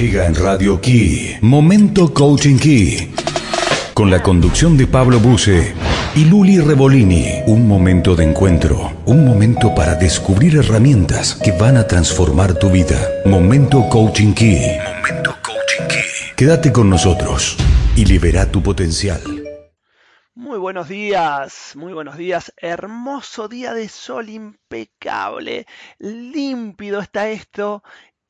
Llega en Radio Key, Momento Coaching Key, con la conducción de Pablo Buse y Luli Revolini. Un momento de encuentro, un momento para descubrir herramientas que van a transformar tu vida. Momento Coaching Key. Momento Coaching Key. Quédate con nosotros y libera tu potencial. Muy buenos días, muy buenos días. Hermoso día de sol impecable. Límpido está esto.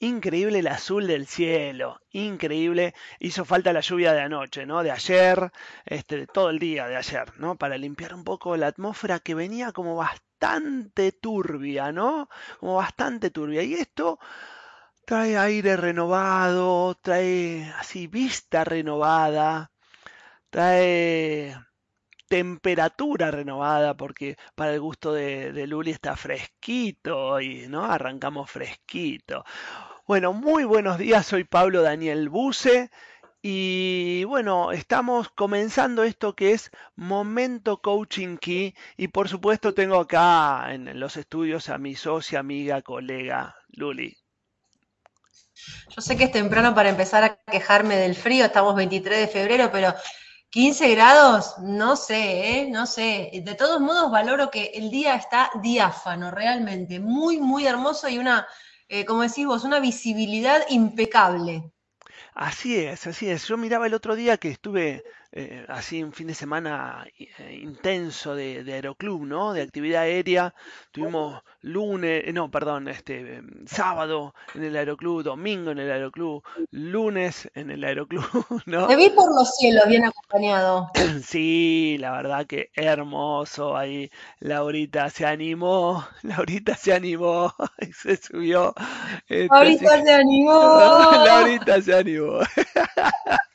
Increíble el azul del cielo, increíble. Hizo falta la lluvia de anoche, ¿no? De ayer, este, todo el día de ayer, ¿no? Para limpiar un poco la atmósfera que venía como bastante turbia, ¿no? Como bastante turbia. Y esto trae aire renovado, trae así vista renovada, trae temperatura renovada, porque para el gusto de, de Luli está fresquito y ¿no? Arrancamos fresquito. Bueno, muy buenos días, soy Pablo Daniel Buse y bueno, estamos comenzando esto que es Momento Coaching Key y por supuesto tengo acá en los estudios a mi socia, amiga, colega Luli. Yo sé que es temprano para empezar a quejarme del frío, estamos 23 de febrero, pero 15 grados, no sé, ¿eh? no sé. De todos modos, valoro que el día está diáfano, realmente, muy, muy hermoso y una eh, como decís vos, una visibilidad impecable. Así es, así es. Yo miraba el otro día que estuve eh, así un fin de semana eh, intenso de, aeroclub, ¿no? De actividad aérea. Tuvimos lunes, eh, no, perdón, este em, sábado en el aeroclub, domingo en el aeroclub, lunes en el aeroclub, ¿no? Te vi por los cielos bien acompañado. Sí, la verdad que hermoso ahí. Laurita se animó, Laurita se animó y se subió. Este, Laurita se animó. Laurita se animó.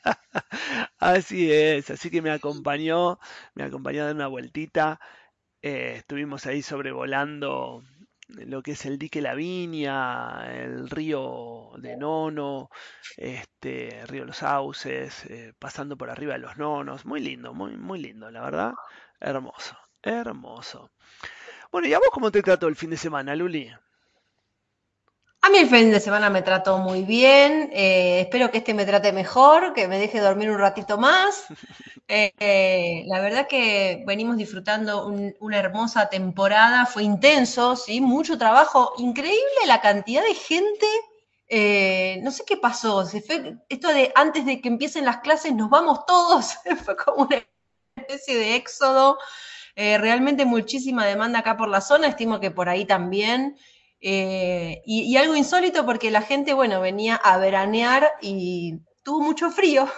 Así es, así que me acompañó, me acompañó a dar una vueltita. Eh, estuvimos ahí sobrevolando lo que es el dique La Viña, el río de Nono, este, río Los Sauces, eh, pasando por arriba de los Nonos. Muy lindo, muy, muy lindo, la verdad. Hermoso, hermoso. Bueno, ¿y a vos cómo te trató el fin de semana, Luli? A mí el fin de semana me trató muy bien, eh, espero que este me trate mejor, que me deje dormir un ratito más. Eh, la verdad que venimos disfrutando una hermosa temporada, fue intenso, ¿sí? mucho trabajo, increíble la cantidad de gente. Eh, no sé qué pasó, esto de antes de que empiecen las clases nos vamos todos, fue como una especie de éxodo. realmente muchísima demanda acá por la zona, estimo que por ahí también. Eh, y, algo insólito porque la gente, bueno, venía a veranear y tuvo mucho frío.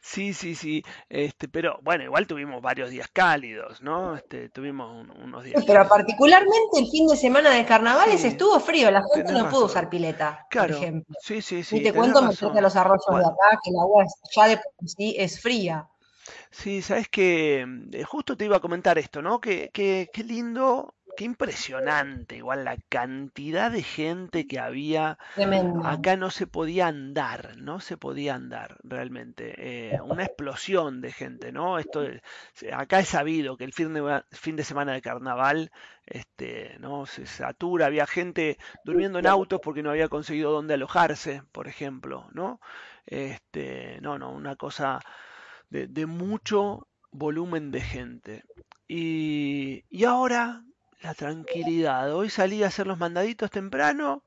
Sí, sí, sí, este, pero bueno, igual tuvimos varios días cálidos, ¿no? Este, tuvimos unos días. Pero particularmente el fin de semana de carnavales estuvo frío, la gente no pudo usar pileta, por ejemplo. Sí, sí, sí. Y te cuento meterte a los arroyos de acá, que el agua ya de por sí es fría. Sí, sabes que mm, justo te iba a comentar esto, ¿no? Que, que, qué lindo Qué impresionante, igual la cantidad de gente que había. Acá no se podía andar, no se podía andar realmente. Eh, una explosión de gente, ¿no? Esto, acá es sabido que el fin de, fin de semana de carnaval este, ¿no? se satura, había gente durmiendo en autos porque no había conseguido dónde alojarse, por ejemplo, ¿no? Este, no, no, una cosa de, de mucho volumen de gente. Y, y ahora la tranquilidad. Hoy salí a hacer los mandaditos temprano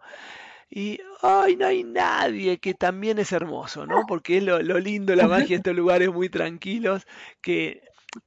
y ay, no hay nadie, que también es hermoso, ¿no? Porque es lo, lindo, la magia de estos lugares muy tranquilos, que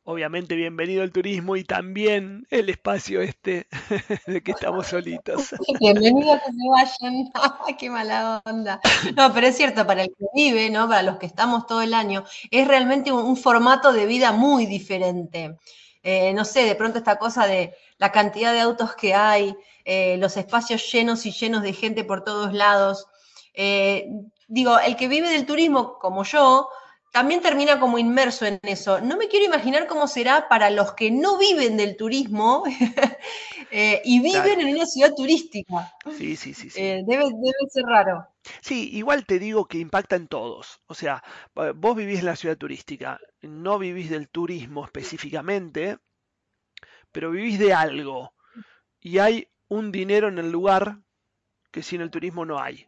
obviamente bienvenido al turismo y también el espacio este de que estamos solitos. Bienvenido a que se vayan, qué mala onda. No, pero es cierto, para el que vive, ¿no? Para los que estamos todo el año, es realmente un formato de vida muy diferente. Eh, no sé, de pronto esta cosa de la cantidad de autos que hay, eh, los espacios llenos y llenos de gente por todos lados. Eh, digo, el que vive del turismo como yo, también termina como inmerso en eso. No me quiero imaginar cómo será para los que no viven del turismo y viven en una ciudad turística. Sí, sí, sí. sí. debe, debe, ser raro. Sí, igual te digo que impacta en todos. O sea, vos vivís en la ciudad turística, no vivís del turismo específicamente, pero vivís de algo. Y hay un dinero en el lugar que sin el turismo no hay.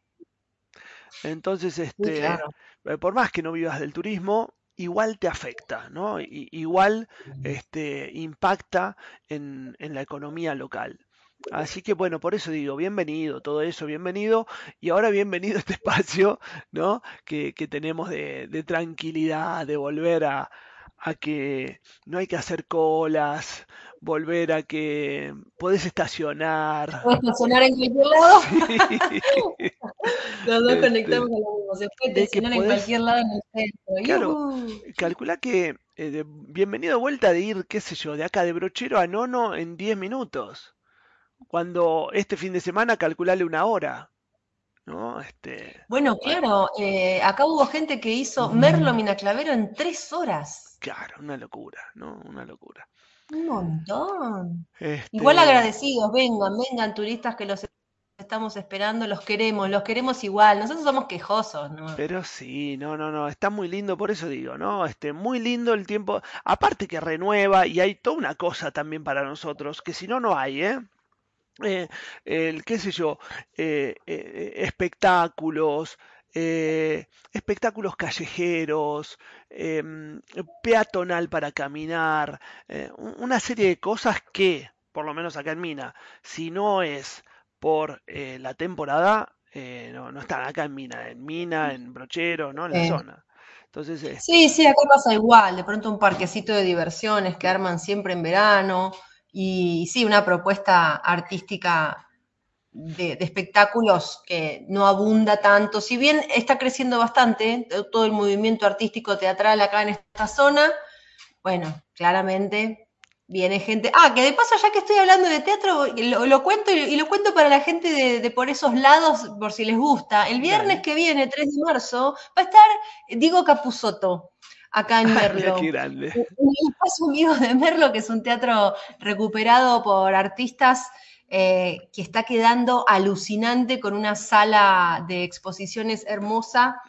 Entonces, este, eh, por más que no vivas del turismo, igual te afecta, ¿no? igual este, impacta en, la economía local. Así que bueno, por eso digo, bienvenido, todo eso, bienvenido. Y ahora bienvenido a este espacio, ¿no? Que, tenemos de, tranquilidad, de volver a, a que no hay que hacer colas, volver a que podés estacionar. Podés estacionar en cualquier lado. Los dos este, conectamos con lo mismo. Se puede estacionar en cualquier lado en el centro. Claro, calcula que eh, bienvenido vuelta de ir, qué sé yo, de acá de Brochero a Nono en 10 minutos. Cuando este fin de semana calculale una hora. ¿no? Este, bueno, claro, eh, acá hubo gente que hizo Merlo Minaclavero en tres horas. Claro, una locura, ¿no? Una locura. Un montón. Igual este agradecidos, vengan, vengan turistas que los estamos esperando, los queremos, los queremos igual. Nosotros somos quejosos, ¿no? Pero sí, no, no, no, está muy lindo, por eso digo, ¿no? Este, muy lindo el tiempo. Aparte que renueva y hay toda una cosa también para nosotros, que si no, no hay, ¿eh? eh el, qué sé yo, eh, eh, espectáculos, espectáculos callejeros, em, peatonal para caminar, una serie de cosas que, por lo menos acá en Mina, si no es por la temporada, no, no, están acá en Mina, en Mina, en Brochero, ¿no? En la zona. Entonces, este Sí, sí, acá pasa igual, de pronto un parquecito de diversiones que arman siempre en verano, y sí, una propuesta artística de, espectáculos que no abunda tanto, si bien está creciendo bastante todo el movimiento artístico teatral acá en esta zona, bueno, claramente viene gente. Ah, que de paso, ya que estoy hablando de teatro, lo, cuento y, lo cuento para la gente de, por esos lados, por si les gusta. El viernes que viene, 3 de marzo, va a estar Diego Capusotto acá en Merlo. Qué grande. Un espacio de Merlo, que es un teatro recuperado por artistas eh, que está quedando alucinante con una sala de exposiciones hermosa.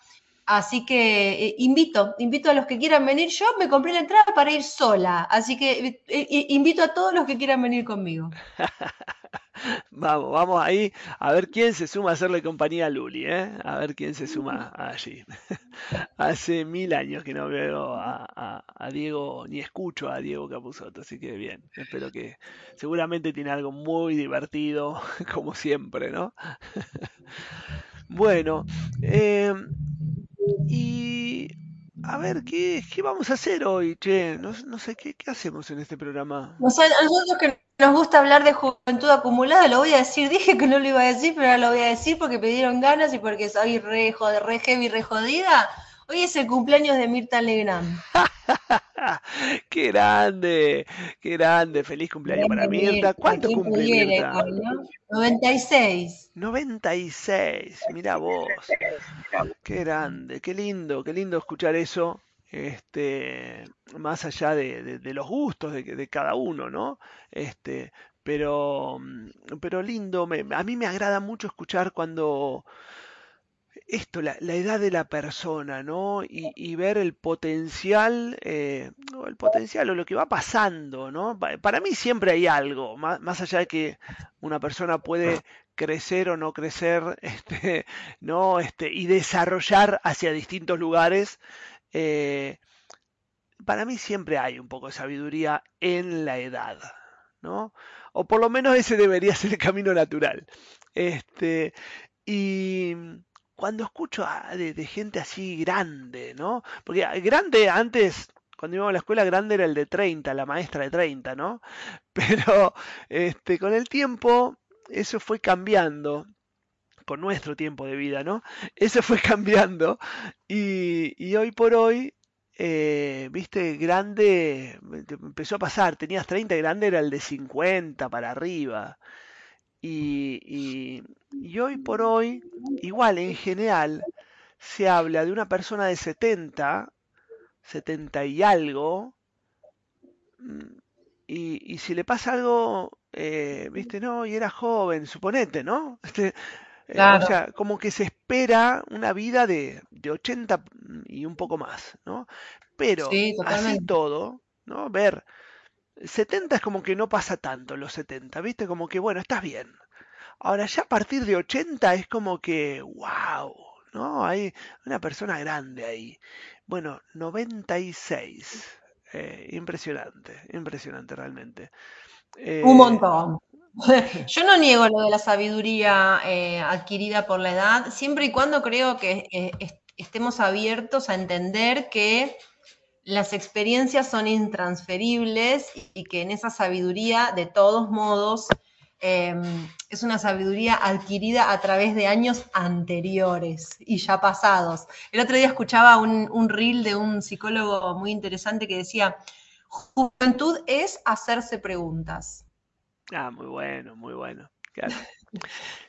Así que eh, invito, invito a los que quieran venir. Yo me compré la entrada para ir sola, así que eh, invito a todos los que quieran venir conmigo. Vamos, vamos ahí a ver quién se suma a hacerle compañía a Luli, ¿eh? A ver quién se suma allí. Hace mil años que no veo a, Diego, ni escucho a Diego Capuzotto, así que bien. Espero que seguramente tiene algo muy divertido, como siempre, ¿no? bueno, eh, y a ver, ¿qué, ¿qué, vamos a hacer hoy, che? No, sé, ¿qué, ¿qué, hacemos en este programa? nosotros que nos gusta hablar de juventud acumulada, lo voy a decir, dije que no lo iba a decir, pero ahora lo voy a decir porque me dieron ganas y porque soy re, re heavy, re jodida. Hoy es el cumpleaños de Mirta Legrand. ¡Qué grande! ¡Qué grande! ¡Feliz cumpleaños para Mirta! ¿Cuánto cumple Mirta? 96. 96, mira vos. Qué grande, qué lindo, qué lindo escuchar eso este, más allá de, los gustos de, cada uno, ¿no? Este, pero, pero lindo, a mí me agrada mucho escuchar cuando esto, la, edad de la persona, ¿no? Y, ver el potencial, eh, el potencial o lo que va pasando, ¿no? Para mí siempre hay algo, más, allá de que una persona puede crecer o no crecer, este, ¿no? Este, y desarrollar hacia distintos lugares, eh, para mí siempre hay un poco de sabiduría en la edad, ¿no? O por lo menos ese debería ser el camino natural. Este, y cuando escucho de, gente así grande, ¿no? Porque grande antes, cuando íbamos a la escuela, grande era el de 30, la maestra de 30, ¿no? Pero este, con el tiempo eso fue cambiando con nuestro tiempo de vida, ¿no? Eso fue cambiando y, hoy por hoy, eh, viste, grande, empezó a pasar, tenías 30, grande era el de 50 para arriba. Y, y, hoy por hoy, igual en general, se habla de una persona de 70, 70 y algo, mm, y, y si le pasa algo, eh, viste, no, y era joven, suponete, ¿no? Este, eh, o sea, como que se espera una vida de, de 80 y un poco más, ¿no? Pero así todo, ¿no? Ver, 70 es como que no pasa tanto los 70, ¿viste? Como que, bueno, estás bien. Ahora ya a partir de 80 es como que, wow, ¿no? Hay una persona grande ahí. Bueno, 96. Eh, impresionante, impresionante realmente. Eh, Un montón. Yo no niego lo de la sabiduría eh, adquirida por la edad, siempre y cuando creo que estemos abiertos a entender que las experiencias son intransferibles y que en esa sabiduría, de todos modos, em, es una sabiduría adquirida a través de años anteriores y ya pasados. El otro día escuchaba un, un reel de un psicólogo muy interesante que decía, juventud es hacerse preguntas. Ah, muy bueno, muy bueno.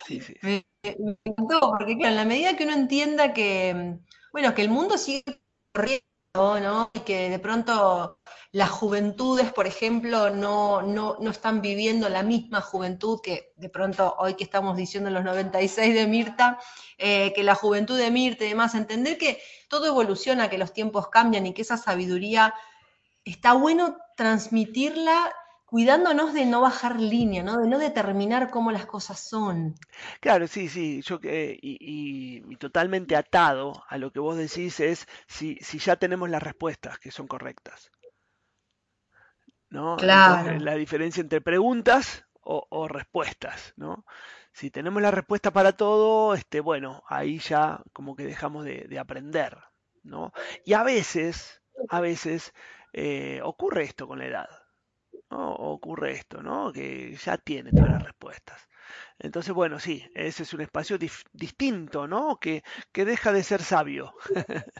Sí, sí. Me, me, encantó, porque claro, en la medida que uno entienda que, bueno, que el mundo sigue corriendo ¿no? Y que de pronto las juventudes, por ejemplo, no, no, no, están viviendo la misma juventud que de pronto hoy que estamos diciendo los 96 de Mirta, eh, que la juventud de Mirta y demás, entender que todo evoluciona, que los tiempos cambian y que esa sabiduría está bueno transmitirla cuidándonos de no bajar línea, ¿no? De no determinar cómo las cosas son. Claro, sí, sí, yo que y, totalmente atado a lo que vos decís es si, si ya tenemos las respuestas que son correctas. ¿No? Claro. la diferencia entre preguntas o, respuestas, ¿no? Si tenemos la respuesta para todo, este, bueno, ahí ya como que dejamos de, aprender, ¿no? Y a veces, a veces eh, ocurre esto con la edad ocurre esto, ¿no? Que ya tiene todas las respuestas. Entonces, bueno, sí, ese es un espacio distinto, ¿no? Que, que, deja de ser sabio.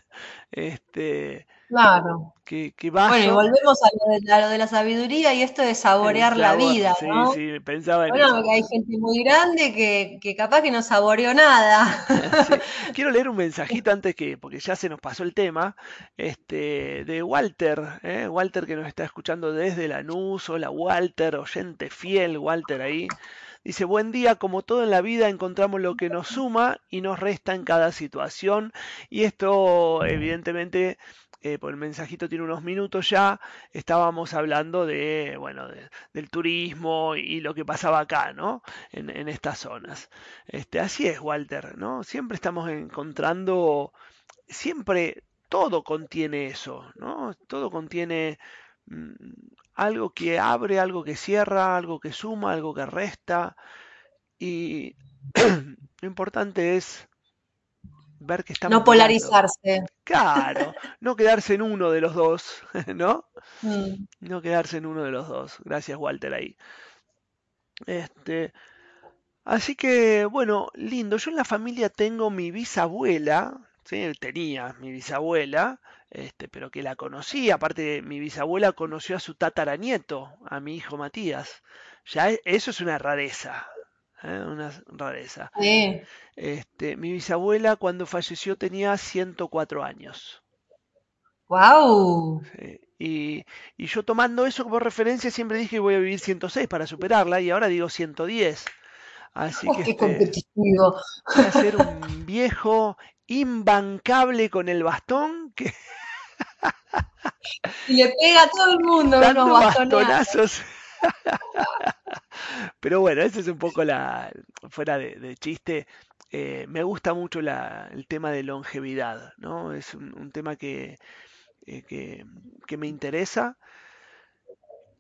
este, claro. Que, que Bueno, y volvemos a lo, de, la sabiduría y esto de saborear la vida, sí, ¿no? Sí, pensaba en bueno, porque hay gente muy grande que, que capaz que no saboreó nada. Quiero leer un mensajito antes que, porque ya se nos pasó el tema, este, de Walter, ¿eh? Walter que nos está escuchando desde Lanús, hola Walter, oyente fiel, Walter ahí. Dice, buen día, como todo en la vida encontramos lo que nos suma y nos resta en cada situación. Y esto, evidentemente, eh, por el mensajito tiene unos minutos ya, estábamos hablando de, bueno, del turismo y lo que pasaba acá, ¿no? En, estas zonas. Este, así es, Walter, ¿no? Siempre estamos encontrando, siempre todo contiene eso, ¿no? Todo contiene mm, algo que abre, algo que cierra, algo que suma, algo que resta. Y lo importante es ver que estamos. No polarizarse. Claro, no quedarse en uno de los dos, ¿no? Mm. No quedarse en uno de los dos. Gracias, Walter, ahí. Este. Así que, bueno, lindo. Yo en la familia tengo mi bisabuela, ¿sí? tenía mi bisabuela, este, pero que la conocí. Aparte, mi bisabuela conoció a su tataranieto, a mi hijo Matías. Ya e, eso es una rareza, ¿eh? una rareza. Este, mi bisabuela cuando falleció tenía 104 años. ¡Wow! Y, yo tomando eso como referencia siempre dije que voy a vivir 106 para superarla y ahora digo 110. Así oh, que qué este, competitivo. Voy a ser un viejo imbancable con el bastón que y le pega a todo el mundo unos bastonazos. Pero bueno, ese es un poco la, fuera de, chiste, eh, me gusta mucho el tema de longevidad, ¿no? Es un, tema que, eh, que, que, me interesa.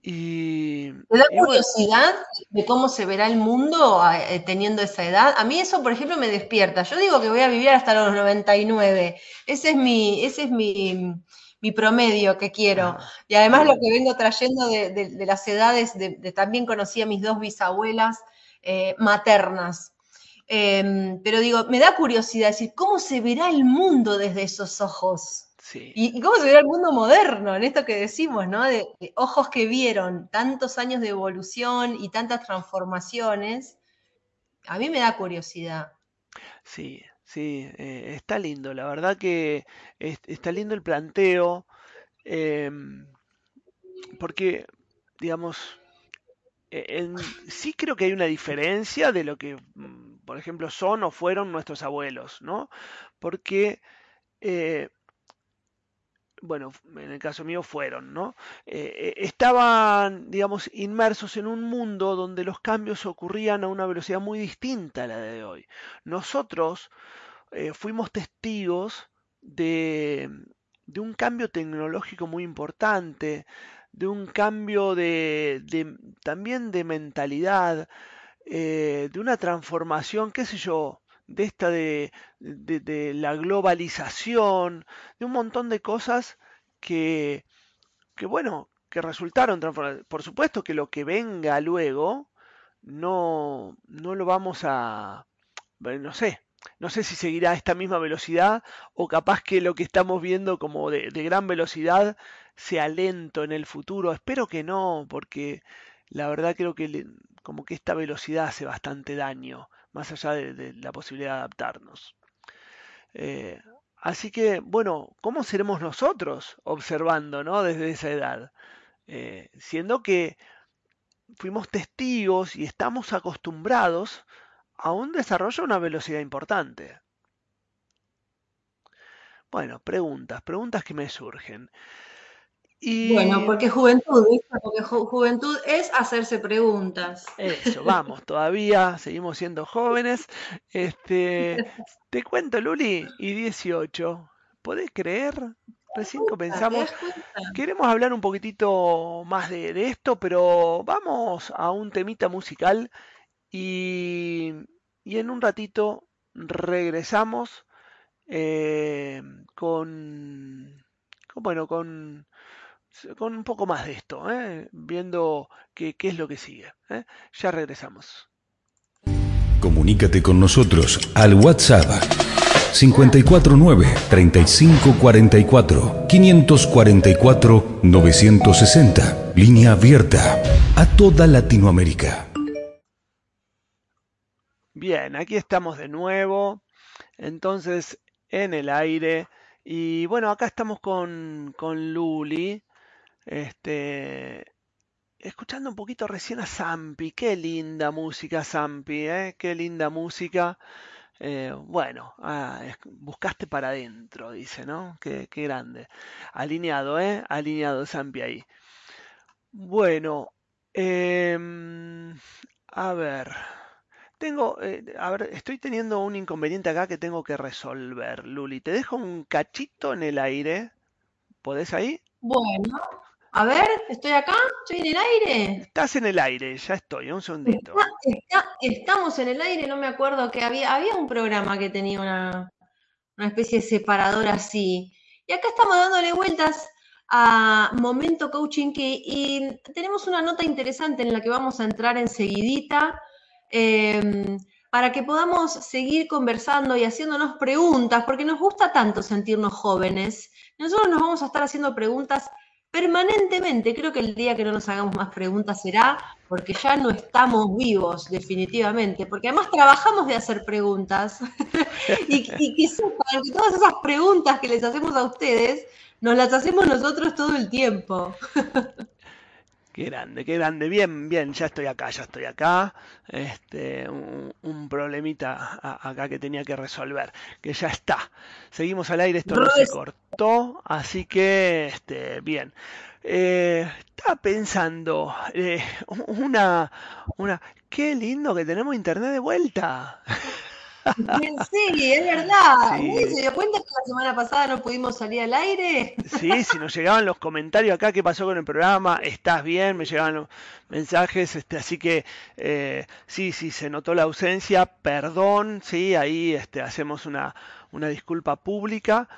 Y, ¿Te da curiosidad de cómo se verá el mundo eh, teniendo esa edad? A mí eso, por ejemplo, me despierta. Yo digo que voy a vivir hasta los 99. Ese es mi, ese es mi, mi promedio que quiero. Y además lo que vengo trayendo de, las edades, de, también conocí a mis dos bisabuelas eh, maternas. Em, pero digo, me da curiosidad decir, ¿cómo se verá el mundo desde esos ojos? Y, cómo se verá el mundo moderno, en esto que decimos, ¿no? De, ojos que vieron tantos años de evolución y tantas transformaciones, a mí me da curiosidad. Sí, Sí, eh, está lindo, la verdad que está lindo el planteo, em, porque, digamos, e, sí creo que hay una diferencia de lo que, mm, por ejemplo, son o fueron nuestros abuelos, ¿no? Porque eh, bueno, en el caso mío fueron, ¿no? Eh, eh, estaban, digamos, inmersos en un mundo donde los cambios ocurrían a una velocidad muy distinta a la de hoy. Nosotros, eh, fuimos testigos de, un cambio tecnológico muy importante, de un cambio de, también de mentalidad, de una transformación, qué sé yo, de esta de, la globalización, de un montón de cosas que, que bueno, que resultaron transformadas. Por supuesto que lo que venga luego no, no lo vamos a, no sé, no sé si seguirá a esta misma velocidad o capaz que lo que estamos viendo como de, gran velocidad sea lento en el futuro. Espero que no, porque la verdad creo que como que esta velocidad hace bastante daño, más allá de, la posibilidad de adaptarnos. Eh, así que, bueno, ¿cómo seremos nosotros observando, ¿no? Desde esa edad. Eh, siendo que fuimos testigos y estamos acostumbrados a un desarrollo a una velocidad importante. Bueno, preguntas, preguntas que me surgen. Y... Bueno, porque juventud, porque juventud es hacerse preguntas. Eso, vamos, todavía seguimos siendo jóvenes. Este, te cuento, Luli, y 18. ¿Podés creer? Recién comenzamos. Queremos hablar un poquitito más de, esto, pero vamos a un temita musical y, en un ratito regresamos eh, con, bueno, con, con un poco más de esto, eh, viendo qué, es lo que sigue. Eh. Ya regresamos. Comunícate con nosotros al WhatsApp 549 3544 544 960. Línea abierta a toda Latinoamérica. Bien, aquí estamos de nuevo. Entonces, en el aire. Y bueno, acá estamos con, con Luli. Este, escuchando un poquito recién a Zampi. Qué linda música, Zampi, ¿eh? Qué linda música. Eh, bueno, ah, buscaste para adentro, dice, ¿no? Qué, grande. Alineado, ¿eh? Alineado Zampi ahí. Bueno, em, a ver. Tengo, eh, a ver, estoy teniendo un inconveniente acá que tengo que resolver, Luli. Te dejo un cachito en el aire. ¿Podés ahí? Bueno, a ver, ¿estoy acá? ¿Estoy en el aire? Estás en el aire, ya estoy, un segundito. estamos en el aire, no me acuerdo que había, había un programa que tenía una, especie de separador así. Y acá estamos dándole vueltas a Momento Coaching Key y tenemos una nota interesante en la que vamos a entrar enseguidita em, para que podamos seguir conversando y haciéndonos preguntas, porque nos gusta tanto sentirnos jóvenes. Nosotros nos vamos a estar haciendo preguntas permanentemente. Creo que el día que no nos hagamos más preguntas será porque ya no estamos vivos, definitivamente. Porque además trabajamos de hacer preguntas y, que que todas esas preguntas que les hacemos a ustedes, nos las hacemos nosotros todo el tiempo. Qué grande, qué grande. Bien, bien, ya estoy acá, ya estoy acá. Este, un, problemita acá que tenía que resolver, que ya está. Seguimos al aire, esto no se cortó, así que, este, bien. Eh, estaba pensando, eh, una, una, qué lindo que tenemos internet de vuelta. Sí, es verdad. ¿Se dio cuenta que la semana pasada no pudimos salir al aire? Sí, si nos llegaban los comentarios acá, ¿qué pasó con el programa? ¿Estás bien? Me llegaban los mensajes, este, así que eh, sí, sí, se notó la ausencia, perdón, sí, ahí este, hacemos una, una disculpa pública.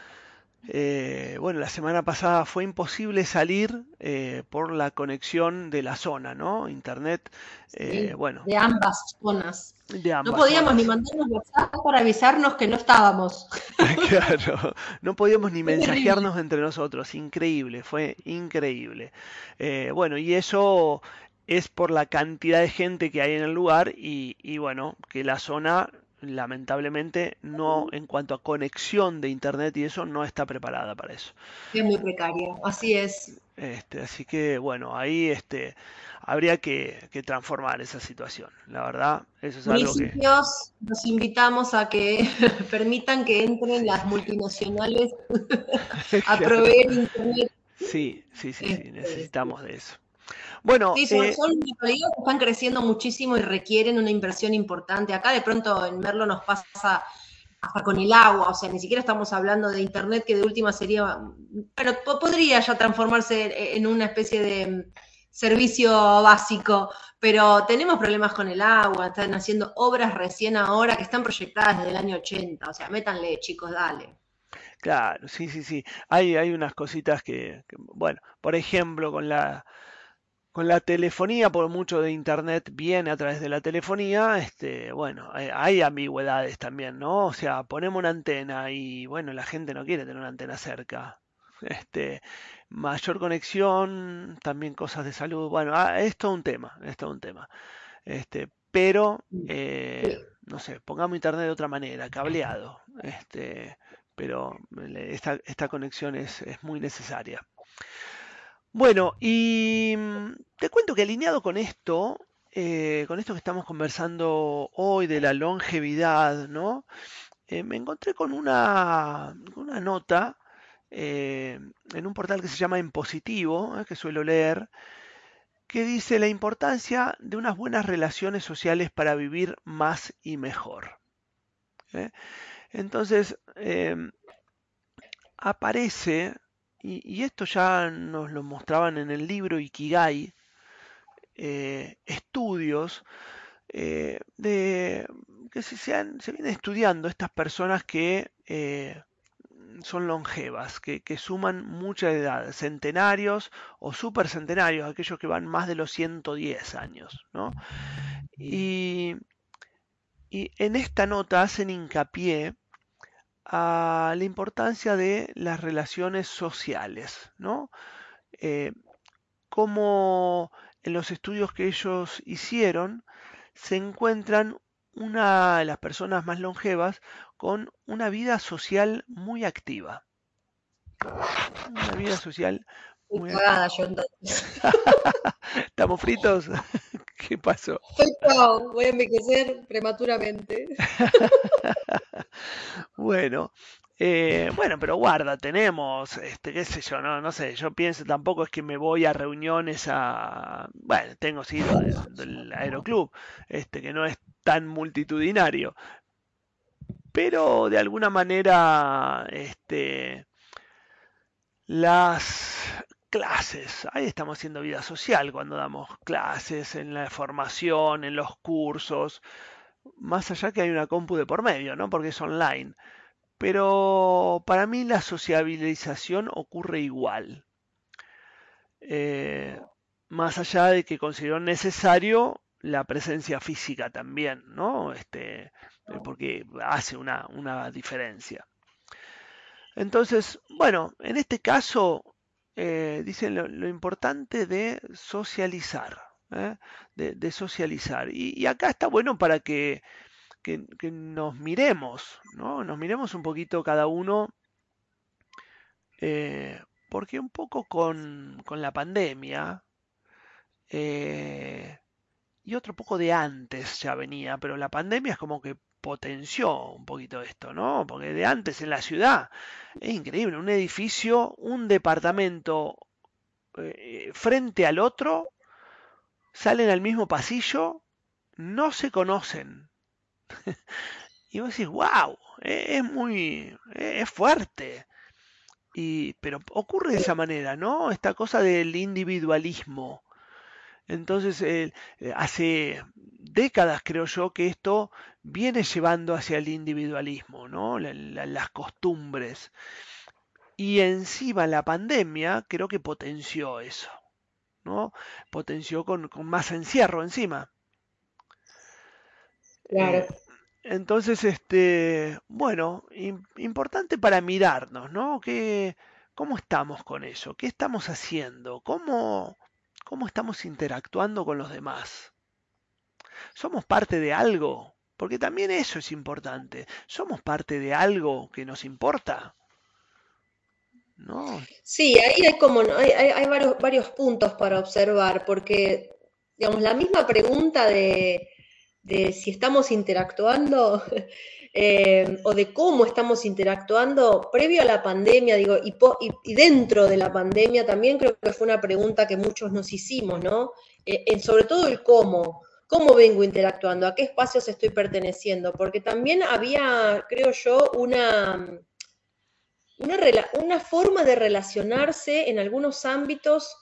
Eh, bueno, la semana pasada fue imposible salir eh, por la conexión de la zona, ¿no? Internet, eh, bueno. De ambas zonas. no podíamos ni mandarnos WhatsApp para avisarnos que no estábamos. claro, no podíamos ni mensajearnos entre nosotros. Increíble, fue increíble. bueno, y eso es por la cantidad de gente que hay en el lugar y, y bueno, que la zona lamentablemente no en cuanto a conexión de internet y eso no está preparada para eso. Es muy precaria, así es. Este, así que bueno, ahí este habría que, transformar esa situación. La verdad, eso es algo que. Los invitamos a que permitan que entren las multinacionales a proveer internet. Sí, sí, sí, sí, este, necesitamos de eso. Bueno, sí, son, eh, que están creciendo muchísimo y requieren una inversión importante. Acá de pronto en Merlo nos pasa hasta con el agua, o sea, ni siquiera estamos hablando de Internet que de última sería, pero podría ya transformarse en una especie de servicio básico, pero tenemos problemas con el agua, están haciendo obras recién ahora que están proyectadas desde el año 80, o sea, métanle, chicos, dale. Claro, sí, sí, sí. Hay, hay unas cositas que, bueno, por ejemplo, con la, con la telefonía, por mucho de internet viene a través de la telefonía, este, bueno, hay, ambigüedades también, ¿no? O sea, ponemos una antena y bueno, la gente no quiere tener una antena cerca. Este, mayor conexión, también cosas de salud. Bueno, ah, es un tema, es todo un tema. Este, pero, eh, no sé, pongamos internet de otra manera, cableado. Este, pero esta, esta conexión es, es, muy necesaria. Bueno, y mm, te cuento que alineado con esto, eh, con esto que estamos conversando hoy de la longevidad, ¿no? Eh, me encontré con una, una nota eh, en un portal que se llama En Positivo, que suelo leer, que dice la importancia de unas buenas relaciones sociales para vivir más y mejor. Entonces, aparece, y, esto ya nos lo mostraban en el libro Ikigai, eh, estudios eh, de que se, se, vienen estudiando estas personas que eh, son longevas, que, suman mucha edad, centenarios o supercentenarios, aquellos que van más de los 110 años. ¿no? Y, y en esta nota hacen hincapié a la importancia de las relaciones sociales, ¿no? Eh, como en los estudios que ellos hicieron se encuentran una de las personas más longevas con una vida social muy activa. Una vida social muy activa. ¿Estamos fritos? ¿Qué pasó? Estoy voy a envejecer prematuramente. bueno, eh, bueno, pero guarda, tenemos, este, qué sé yo, no, no sé, yo pienso tampoco es que me voy a reuniones a, bueno, tengo sí del, aeroclub, este, que no es tan multitudinario, pero de alguna manera, este, las clases, ahí estamos haciendo vida social cuando damos clases, en la formación, en los cursos, más allá que hay una compu de por medio, ¿no? Porque es online. Pero para mí la sociabilización ocurre igual. Eh, más allá de que considero necesario la presencia física también, ¿no? Este, porque hace una, una diferencia. Entonces, bueno, en este caso eh, dicen lo, importante de socializar, ¿eh? de, socializar. Y, acá está bueno para que, nos miremos, ¿no? Nos miremos un poquito cada uno, eh, porque un poco con, con la pandemia, y otro poco de antes ya venía, pero la pandemia es como que potenció un poquito esto, ¿no? Porque de antes en la ciudad es increíble, un edificio, un departamento eh, frente al otro, salen al mismo pasillo, no se conocen. y vos decís, wow, es muy, es fuerte. Y, pero ocurre de esa manera, ¿no? Esta cosa del individualismo. Entonces, eh, hace décadas creo yo que esto viene llevando hacia el individualismo, ¿no? las costumbres. Y encima la pandemia creo que potenció eso, ¿no? Potenció con, más encierro encima. Claro. Eh, entonces, este, bueno, importante para mirarnos, ¿no? ¿Cómo estamos con eso? ¿Qué estamos haciendo? ¿Cómo, ¿Cómo estamos interactuando con los demás? ¿Somos parte de algo? Porque también eso es importante. ¿Somos parte de algo que nos importa? ¿No? Sí, ahí hay como hay, varios, varios, puntos para observar, porque digamos, la misma pregunta de, de si estamos interactuando Eh, o de cómo estamos interactuando previo a la pandemia, digo, y, dentro de la pandemia también creo que fue una pregunta que muchos nos hicimos, ¿no? Eh, sobre todo el cómo, cómo vengo interactuando, a qué espacios estoy perteneciendo, porque también había, creo yo, una, una, una forma de relacionarse en algunos ámbitos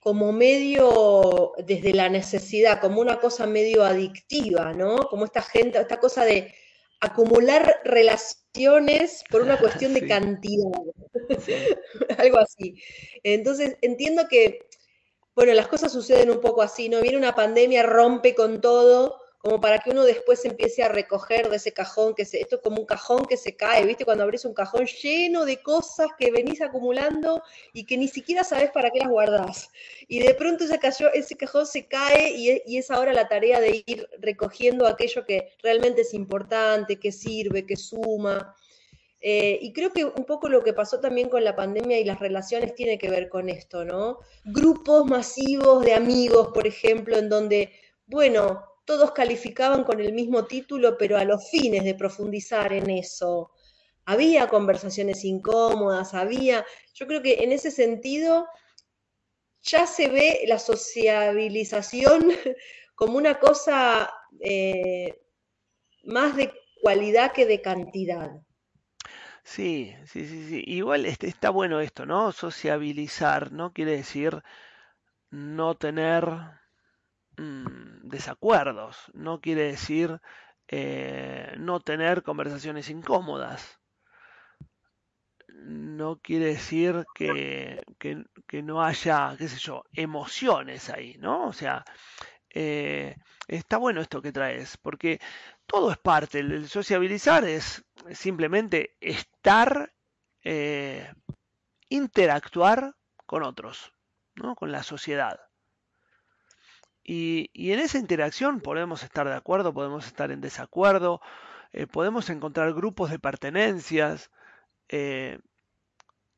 como medio desde la necesidad, como una cosa medio adictiva, ¿no? Como esta gente, esta cosa de acumular relaciones por una cuestión de cantidad, algo así. Entonces, entiendo que, bueno, las cosas suceden un poco así, ¿no? Viene una pandemia, rompe con todo, como para que uno después empiece a recoger de ese cajón, que se, esto es como un cajón que se cae, ¿viste? Cuando abrís un cajón lleno de cosas que venís acumulando y que ni siquiera sabes para qué las guardás. Y de pronto ese, cayó, ese cajón se cae y, es ahora la tarea de ir recogiendo aquello que realmente es importante, que sirve, que suma. Eh, y creo que un poco lo que pasó también con la pandemia y las relaciones tiene que ver con esto, ¿no? Grupos masivos de amigos, por ejemplo, en donde, bueno, todos calificaban con el mismo título, pero a los fines de profundizar en eso. Había conversaciones incómodas, había, yo creo que en ese sentido ya se ve la sociabilización como una cosa eh, más de cualidad que de cantidad. Sí, sí, sí. Igual este, está bueno esto, ¿no? Sociabilizar, ¿no? Quiere decir no tener Mm, desacuerdos, no quiere decir eh, no tener conversaciones incómodas, no quiere decir que, que, no haya, qué sé yo, emociones ahí, ¿no? O sea, eh, está bueno esto que traes, porque todo es parte, el sociabilizar es simplemente estar, eh, interactuar con otros, ¿no? con la sociedad. Y, en esa interacción podemos estar de acuerdo, podemos estar en desacuerdo, eh, podemos encontrar grupos de pertenencias. Eh,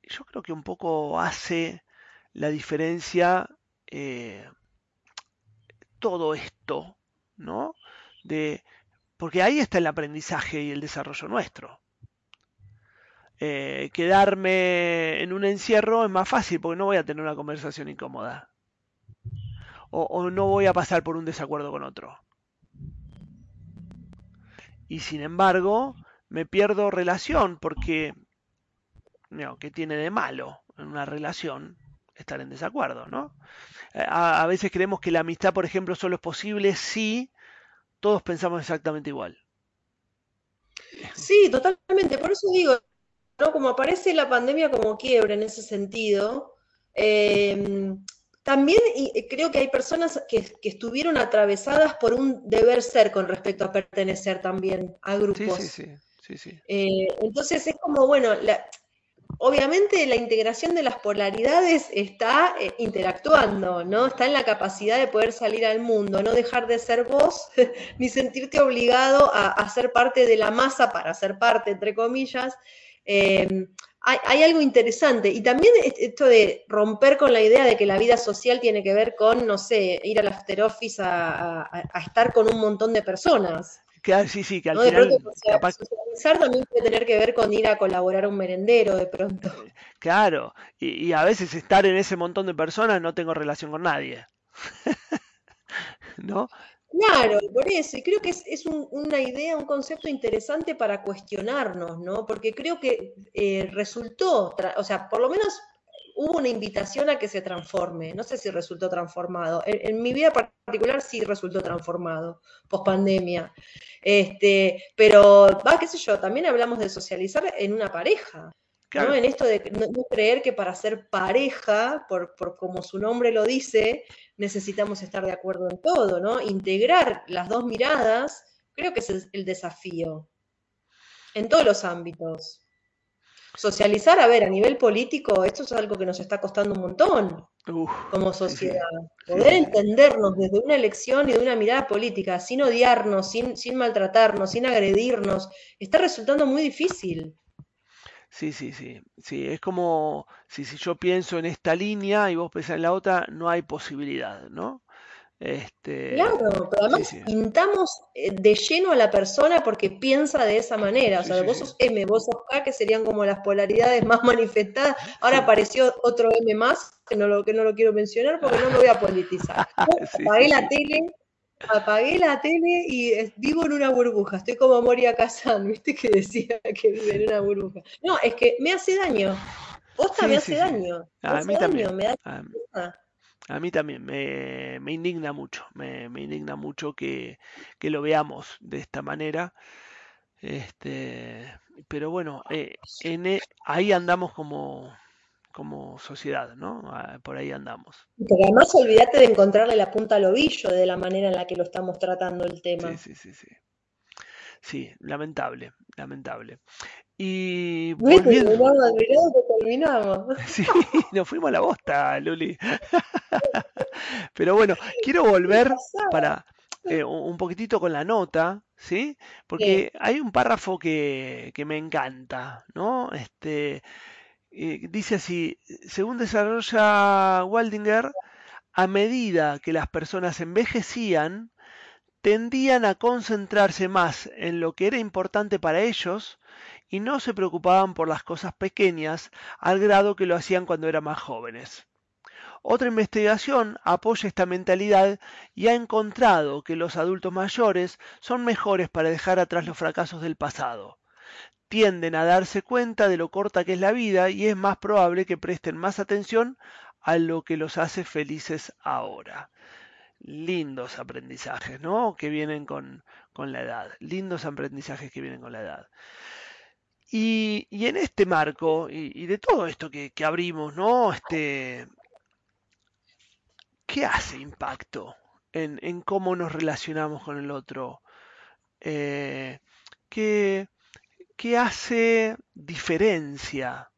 yo creo que un poco hace la diferencia eh, todo esto, ¿no? De, porque ahí está el aprendizaje y el desarrollo nuestro. quedarme en un encierro es más fácil porque no voy a tener una conversación incómoda o, no voy a pasar por un desacuerdo con otro. Y sin embargo, me pierdo relación porque, ¿qué tiene de malo en una relación estar en desacuerdo, ¿no? Eh, a, a, veces creemos que la amistad, por ejemplo, solo es posible si todos pensamos exactamente igual. Sí, totalmente. Por eso digo, ¿no? Como aparece la pandemia como quiebre en ese sentido, eh, también creo que hay personas que, estuvieron atravesadas por un deber ser con respecto a pertenecer también a grupos. Sí, sí, sí. sí, eh, entonces es como, bueno, obviamente la integración de las polaridades está eh, interactuando, ¿no? Está en la capacidad de poder salir al mundo, no dejar de ser vos, ni sentirte obligado a, ser parte de la masa para ser parte, entre comillas. Eh, hay, algo interesante. Y también esto de romper con la idea de que la vida social tiene que ver con, no sé, ir al after office a, estar con un montón de personas. Que, sí, sí, que al final... socializar también puede tener que ver con ir a colaborar a un merendero de pronto. Claro, y, y a veces estar en ese montón de personas no tengo relación con nadie. ¿No? Claro, por eso, y creo que es, una idea, un concepto interesante para cuestionarnos, ¿no? Porque creo que eh, resultó, o sea, por lo menos hubo una invitación a que se transforme. No sé si resultó transformado. En, mi vida particular sí resultó transformado, post pandemia. Este, pero, va, qué sé yo, también hablamos de socializar en una pareja. ¿no? En esto de no, creer que para ser pareja, por, por, como su nombre lo dice, necesitamos estar de acuerdo en todo, ¿no? Integrar las dos miradas, creo que es el desafío, en todos los ámbitos. Socializar, a ver, a nivel político, esto es algo que nos está costando un montón como sociedad. Poder entendernos desde una elección y de una mirada política, sin odiarnos, sin, sin maltratarnos, sin agredirnos, está resultando muy difícil. Sí, sí, sí. Sí, es como si, si yo pienso en esta línea y vos pensás en la otra, no hay posibilidad, ¿no? Este, claro, pero además pintamos eh, de lleno a la persona porque piensa de esa manera. O sea, vos sos M, vos sos K, que serían como las polaridades más manifestadas. Ahora apareció otro M más, que no lo, que no lo quiero mencionar porque no me voy a politizar. Apagué la tele apagué la tele y vivo en una burbuja. Estoy como Moria Kazan, ¿viste? Que decía que vive en una burbuja. No, es que me hace daño. Posta me hace daño. A mí también. a, mí también. Me, indigna mucho. Me, indigna mucho que, lo veamos de esta manera. Este, pero bueno, eh, en, e, ahí andamos como, como sociedad, ¿no? Ah, por ahí andamos. Pero además olvídate de encontrarle la punta al ovillo de la manera en la que lo estamos tratando el tema. Sí, sí, sí, sí. Sí, lamentable, lamentable. Y volviendo... terminamos. Sí, nos fuimos a la bosta, Luli. Pero bueno, quiero volver para eh, un poquitito con la nota, ¿sí? Porque hay un párrafo que, que me encanta, ¿no? Este, eh, dice así, según desarrolla Waldinger, a medida que las personas envejecían, tendían a concentrarse más en lo que era importante para ellos y no se preocupaban por las cosas pequeñas al grado que lo hacían cuando eran más jóvenes. Otra investigación apoya esta mentalidad y ha encontrado que los adultos mayores son mejores para dejar atrás los fracasos del pasado tienden a darse cuenta de lo corta que es la vida y es más probable que presten más atención a lo que los hace felices ahora. Lindos aprendizajes, ¿no? Que vienen con, la edad. Lindos aprendizajes que vienen con la edad. Y, en este marco, y, de todo esto que, abrimos, ¿no? Este, ¿Qué hace impacto en, cómo nos relacionamos con el otro? Eh, ¿qué, ¿qué hace diferencia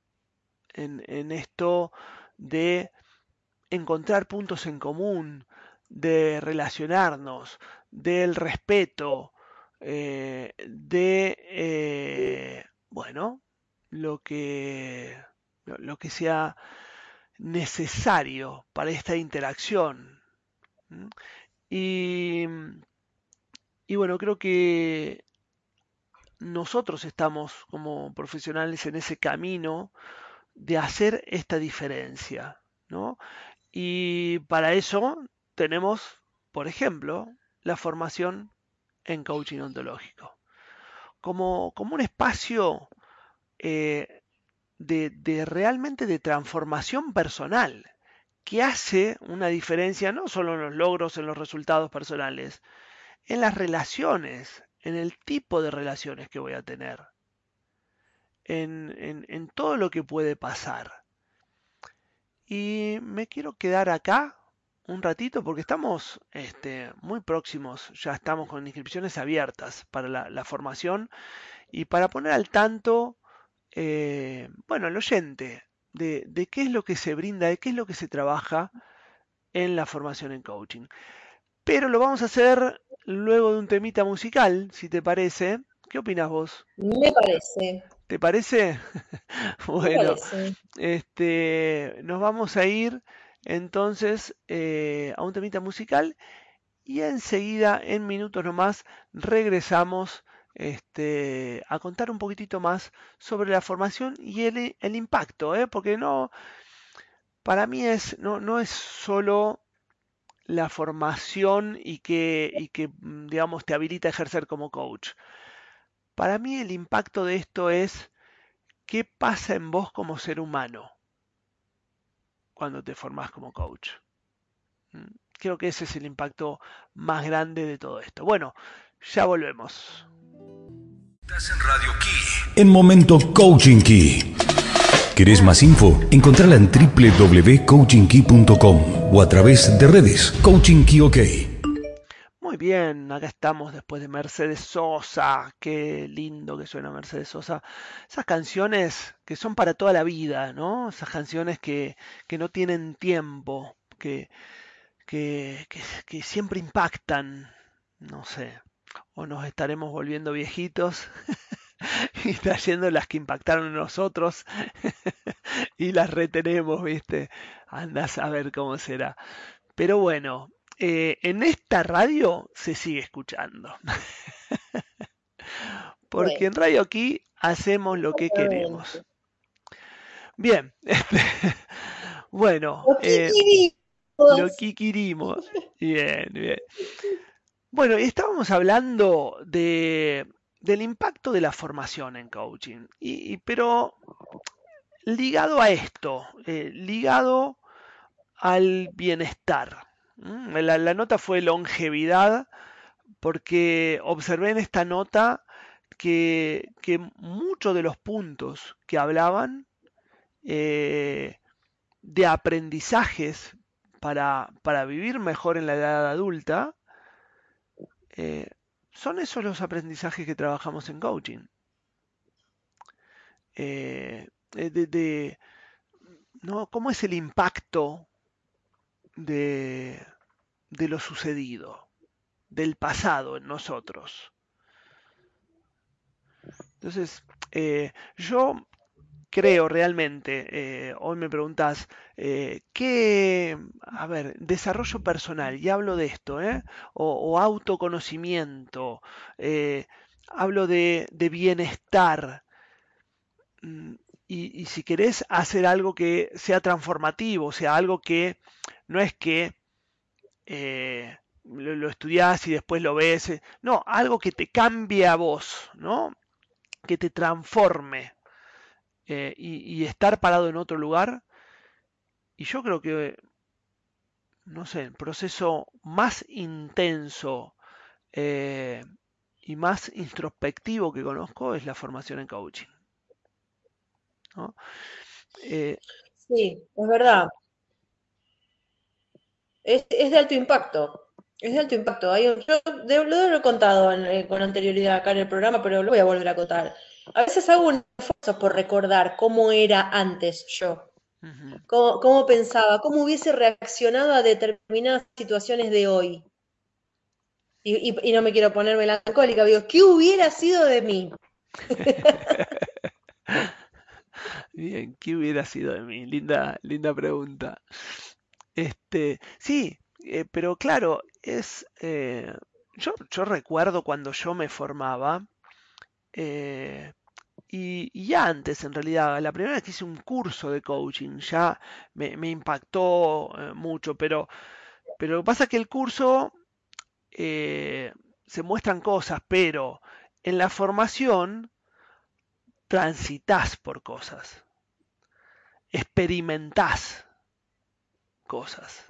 en, esto de encontrar puntos en común, de relacionarnos, del respeto, eh, de, eh, bueno, lo que, lo que sea necesario para esta interacción. Y, y bueno, creo que nosotros estamos como profesionales en ese camino de hacer esta diferencia, ¿no? Y para eso tenemos, por ejemplo, la formación en coaching ontológico, como, como un espacio eh, de, de realmente de transformación personal, que hace una diferencia no solo en los logros, en los resultados personales, en las relaciones, en el tipo de relaciones que voy a tener, en, todo lo que puede pasar. Y me quiero quedar acá un ratito porque estamos este, muy próximos, ya estamos con inscripciones abiertas para la, formación y para poner al tanto, eh, bueno, al oyente de, de, qué es lo que se brinda, de qué es lo que se trabaja en la formación en coaching. Pero lo vamos a hacer luego de un temita musical, si te parece. ¿Qué opinas vos? Me parece. ¿Te parece? bueno, este, nos vamos a ir entonces eh, a un temita musical y enseguida, en minutos nomás, regresamos este, a contar un poquitito más sobre la formación y el, el impacto, ¿eh? porque no, para mí es, no, no es solo la formación y que, que, mm, digamos, te habilita a ejercer como coach. Para mí el impacto de esto es qué pasa en vos como ser humano cuando te formas como coach. Mm, creo que ese es el impacto más grande de todo esto. Bueno, ya volvemos. Estás en Radio Key. En Momento Coaching Key. ¿Querés más info? Encontrala en www.coachingkey.com o a través de redes Coaching. Muy bien, acá estamos después de Mercedes Sosa. Qué lindo que suena Mercedes Sosa. Esas canciones que son para toda la vida, ¿no? Esas canciones que, no tienen tiempo, que, que, que siempre impactan. No sé, o nos estaremos volviendo viejitos y trayendo las que impactaron en nosotros y las retenemos, ¿viste? Andas a ver cómo será. Pero bueno, eh, en esta radio se sigue escuchando. Porque en Radio Aquí hacemos lo que queremos. Bien, bueno, lo, eh, lo quirimos. Bien, bien. Bueno, estábamos hablando de, del impacto de la formación en coaching, y, pero ligado a esto, eh, ligado al bienestar. La, la, nota fue longevidad porque observé en esta nota que, que muchos de los puntos que hablaban eh, de aprendizajes para, para, vivir mejor en la edad adulta, eh, son esos los aprendizajes que trabajamos en coaching. Eh, de, ¿no? ¿Cómo es el impacto de, de lo sucedido, del pasado en nosotros? Entonces, eh, yo creo realmente, eh, hoy me preguntas, eh, ¿qué, a ver, desarrollo personal, y hablo de esto, ¿eh? o, autoconocimiento, hablo de, bienestar, mm, y, si querés hacer algo que sea transformativo, o sea, algo que no es que lo, lo, estudiás y después lo ves, no, algo que te cambie a vos, ¿no? que te transforme eh, y, estar parado en otro lugar. Y yo creo que, no sé, el proceso más intenso eh, y más introspectivo que conozco es la formación en coaching. Eh, sí, es verdad. Es, es de alto impacto. Es de alto impacto. Hay, yo lo he contado eh, con anterioridad acá en el programa, pero lo voy a volver a contar. A veces hago un esfuerzo por recordar cómo era antes yo, cómo, pensaba, cómo hubiese reaccionado a determinadas situaciones de hoy. Y, no me quiero poner melancólica, digo, ¿qué hubiera sido de mí? Bien, ¿qué hubiera sido de mí? Linda, linda pregunta. Este, sí, eh, pero claro, es. Eh, yo, yo, recuerdo cuando yo me formaba, eh, y, ya antes, en realidad, la primera vez que hice un curso de coaching ya me, impactó mucho, pero, pero lo que pasa que el curso se muestran cosas, pero en la formación transitas por cosas, experimentás cosas.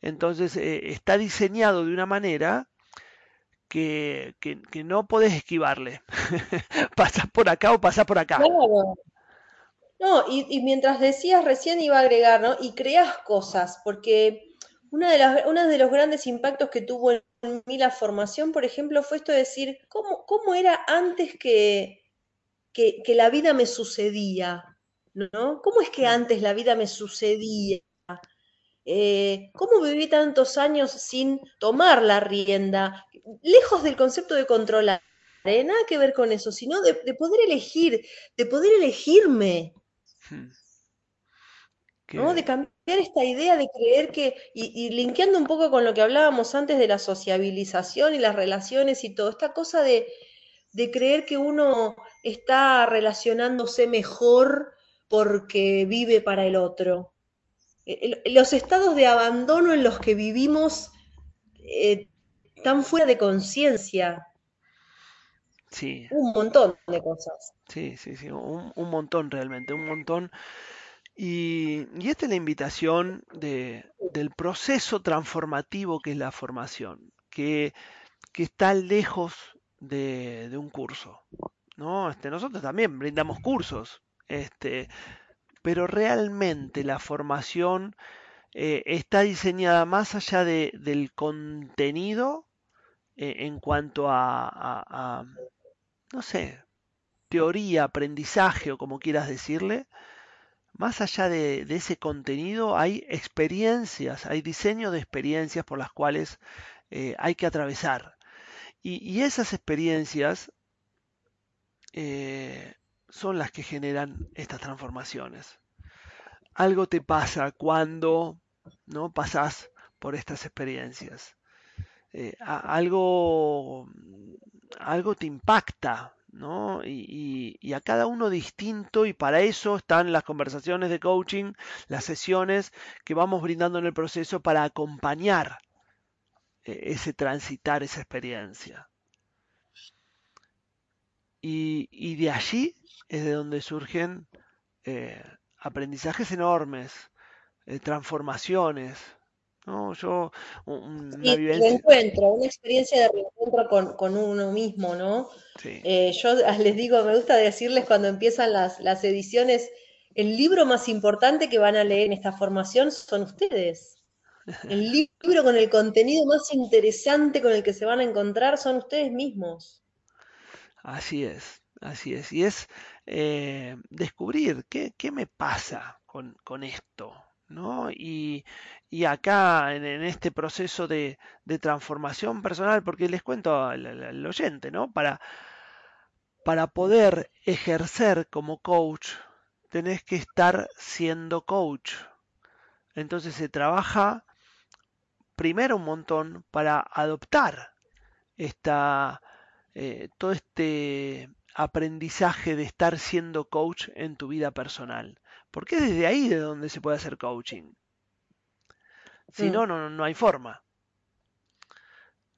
Entonces eh, está diseñado de una manera que, no podés esquivarle. pasás por acá o pasás por acá. No, y, mientras decías recién iba a agregar, ¿no? Y creas cosas, porque una de las, uno de los grandes impactos que tuvo en mí la formación, por ejemplo, fue esto de decir, ¿cómo, cómo era antes que, que, que la vida me sucedía? ¿No? ¿Cómo es que antes la vida me sucedía? Eh, ¿Cómo viví tantos años sin tomar la rienda? Lejos del concepto de controlar, ¿eh? nada que ver con eso, sino de, poder elegir, de poder elegirme. Hmm. ¿no? De cambiar esta idea de creer que, y, y, linkeando un poco con lo que hablábamos antes de la sociabilización y las relaciones y todo, esta cosa de, de creer que uno está relacionándose mejor porque vive para el otro. Los estados de abandono en los que vivimos eh, tan fuera de conciencia. Sí. Un montón de cosas. Sí, sí, sí, un, montón realmente, un montón. Y, esta es la invitación de, del proceso transformativo que es la formación, que, que está lejos de, de, un curso. ¿no? Este, nosotros también brindamos cursos. Este, pero realmente la formación eh, está diseñada más allá de, del contenido eh, en cuanto a, no sé, teoría, aprendizaje o como quieras decirle, más allá de, ese contenido hay experiencias, hay diseño de experiencias por las cuales eh, hay que atravesar. Y, esas experiencias son las que generan estas transformaciones. Algo te pasa cuando no pasas por estas experiencias. Eh, algo, algo te impacta, ¿no? Y, a cada uno distinto y para eso están las conversaciones de coaching, las sesiones que vamos brindando en el proceso para acompañar e, ese transitar esa experiencia. Y, de allí es de donde surgen eh, aprendizajes enormes, eh, transformaciones. ¿no? Yo, una encuentro, una experiencia de reencuentro con, uno mismo, ¿no? Eh, yo les digo, me gusta decirles cuando empiezan las, las ediciones, el libro más importante que van a leer en esta formación son ustedes. El libro con el contenido más interesante con el que se van a encontrar son ustedes mismos. Así es, así es. Y es eh, descubrir qué, me pasa con, esto, ¿no? Y, acá en, este proceso de, transformación personal, porque les cuento al, oyente, ¿no? Para, para poder ejercer como coach, tenés que estar siendo coach. Entonces se trabaja primero un montón para adoptar esta, eh, todo este aprendizaje de estar siendo coach en tu vida personal. Porque es desde ahí de donde se puede hacer coaching. Si mm. no, no, no hay forma.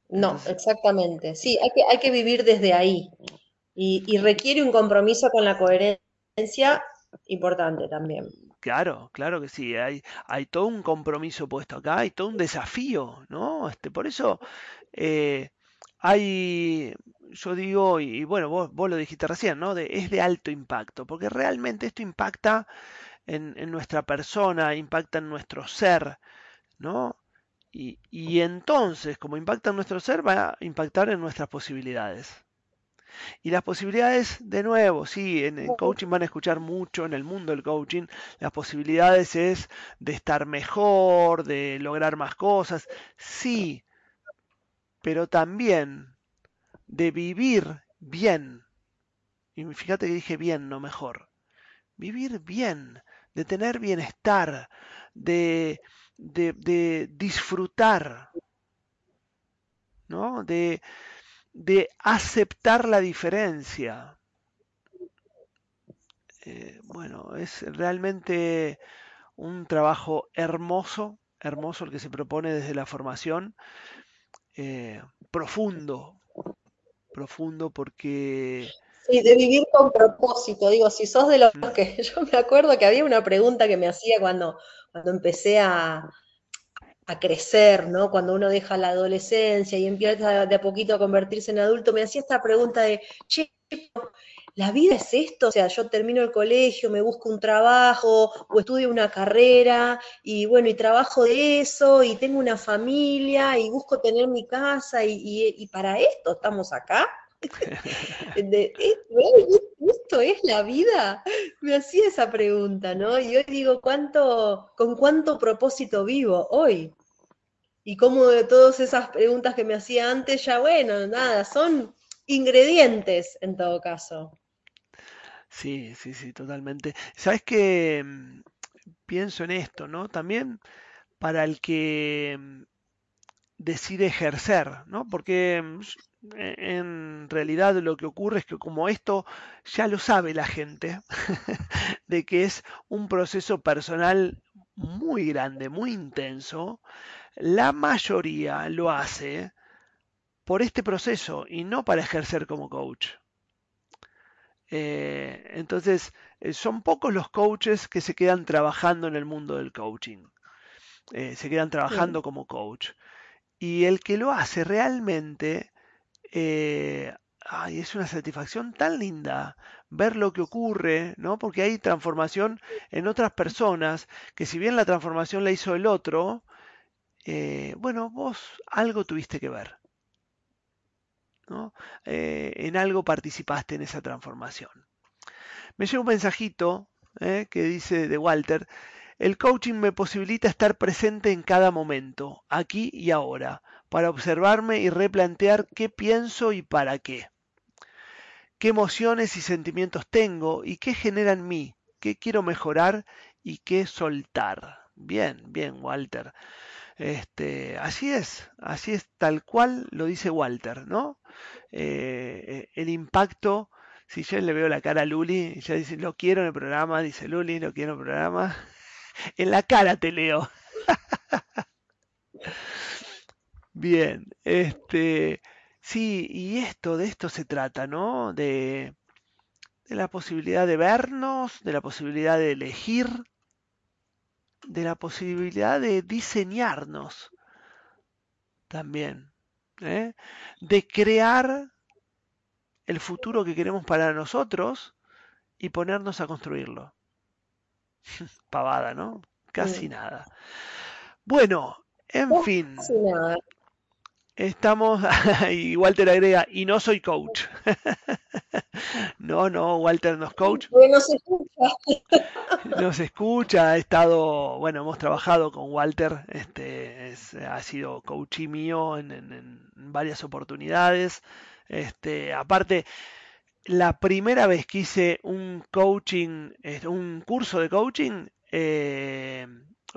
No, exactamente. Sí, hay que, hay que vivir desde ahí. y, requiere un compromiso con la coherencia importante también. Claro, claro que sí, hay, hay todo un compromiso puesto acá, hay todo un desafío, ¿no? Este, por eso eh, hay, yo digo, y, bueno, vos, vos, lo dijiste recién, ¿no? De, es de alto impacto, porque realmente esto impacta en, en nuestra persona, impacta en nuestro ser, ¿no? Y, y entonces, como impacta en nuestro ser, va a impactar en nuestras posibilidades. Y las posibilidades, de nuevo, sí, en el coaching van a escuchar mucho, en el mundo del coaching, las posibilidades es de estar mejor, de lograr más cosas, sí, pero también de vivir bien. Y fíjate que dije bien, no mejor. Vivir bien, de tener bienestar, de, de, de disfrutar, ¿no? De, de aceptar la diferencia. Eh, bueno, es realmente un trabajo hermoso, hermoso el que se propone desde la formación, eh, profundo, profundo porque... Sí, de vivir con propósito, digo, si sos de los que yo me acuerdo que había una pregunta que me hacía cuando, cuando empecé a, a crecer, ¿no? Cuando uno deja la adolescencia y empieza de a poquito a convertirse en adulto, me hacía esta pregunta de, che, ¿la vida es esto? O sea, yo termino el colegio, me busco un trabajo o estudio una carrera y bueno, y trabajo de eso y tengo una familia y busco tener mi casa y, para esto estamos acá. ¿Esto es la vida? Me hacía esa pregunta, ¿no? Y hoy digo, ¿cuánto, ¿con cuánto propósito vivo hoy? Y cómo de todas esas preguntas que me hacía antes, ya bueno, nada, son ingredientes en todo caso. Sí, sí, sí, totalmente. Sabes que mm, pienso en esto, ¿no? También para el que mm, decide ejercer, ¿no? Porque mm, e-, en realidad lo que ocurre es que como esto ya lo sabe la gente, de que es un proceso personal muy grande, muy intenso, la mayoría lo hace por este proceso y no para ejercer como coach. Eh, entonces, eh, son pocos los coaches que se quedan trabajando en el mundo del coaching. Eh, se quedan trabajando como coach. Y el que lo hace realmente ay, es una satisfacción tan linda ver lo que ocurre, ¿no? Porque hay transformación en otras personas, que si bien la transformación la hizo el otro, bueno, vos algo tuviste que ver, Eh, en algo participaste en esa transformación. Me llega un mensajito que dice de Walter, el coaching me posibilita estar presente en cada momento, aquí y ahora para observarme y replantear qué pienso y para qué. Qué emociones y sentimientos tengo y qué generan en mí, qué quiero mejorar y qué soltar. Bien, bien, Walter. Este, así es, así es tal cual lo dice Walter, ¿no? Eh, el impacto, si yo le veo la cara a Luli, ya dice, lo quiero en el programa, dice Luli, lo quiero en el programa, en la cara te leo. Bien, este, sí, y esto, de esto se trata, ¿no? De, de la posibilidad de vernos, de la posibilidad de elegir, de la posibilidad de diseñarnos también, ¿eh? de crear el futuro que queremos para nosotros y ponernos a construirlo. Pavada, ¿no? Casi nada. Bueno, en fin. Casi nada. Estamos, y Walter agrega, y no soy coach. no, no, Walter no es coach. Porque no se escucha. Nos escucha, ha estado, bueno, hemos trabajado con Walter, este, es- ha sido coachí mío en, en- en varias oportunidades. Este, aparte, la primera vez que hice un coaching, un curso de coaching, eh,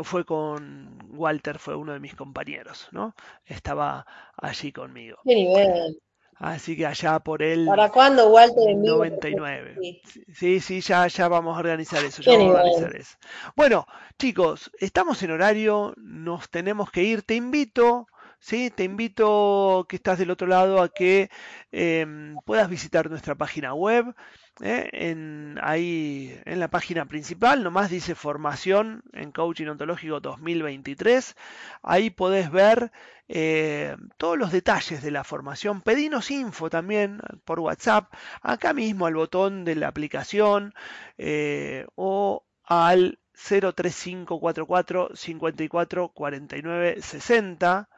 fue con Walter, fue uno de mis compañeros, ¿no? Estaba allí conmigo. Qué nivel. Así que allá por el ¿Para cuándo, Walter, en vivo? 99. Sí. Sí, sí, ya, ya vamos a organizar eso, ya vamos a organizar eso. Bueno, chicos, estamos en horario, nos tenemos que ir. Te invito, ¿sí? Te invito que estás del otro lado a que em, puedas visitar nuestra página web. ¿eh? En, ahí en la página principal, nomás dice formación en coaching ontológico 2023. Ahí podés ver eh, todos los detalles de la formación. Pedinos info también por WhatsApp, acá mismo al botón de la aplicación eh, o al 03544 54 49 60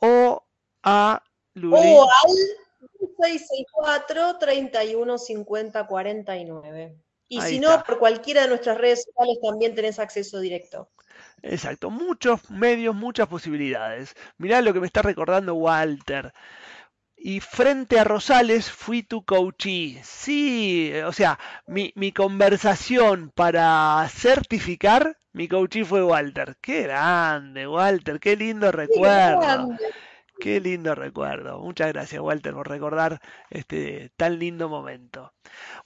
o a Luli. O al 664 31 50 49. Y Ahí si no, está. por cualquiera de nuestras redes sociales también tenés acceso directo. Exacto, muchos medios, muchas posibilidades. Mirá lo que me está recordando Walter. Y frente a Rosales fui tu coachee. Sí, o sea, mi, mi conversación para certificar, mi coachee fue Walter. Qué grande, Walter, qué lindo recuerdo. Qué lindo recuerdo. Muchas gracias, Walter, por recordar este tan lindo momento.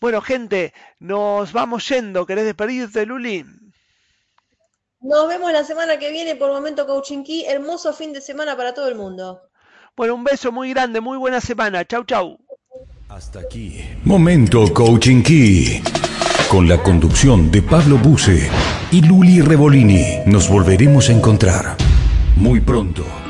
Bueno, gente, nos vamos yendo. ¿Querés despedirte, Luli? Nos vemos la semana que viene por Momento Coaching Key. Hermoso fin de semana para todo el mundo. Bueno, un beso muy grande, muy buena semana. Chau, chau. Hasta aquí. Momento Coaching Key. Con la conducción de Pablo Buse y Luli Revolini. Nos volveremos a encontrar muy pronto.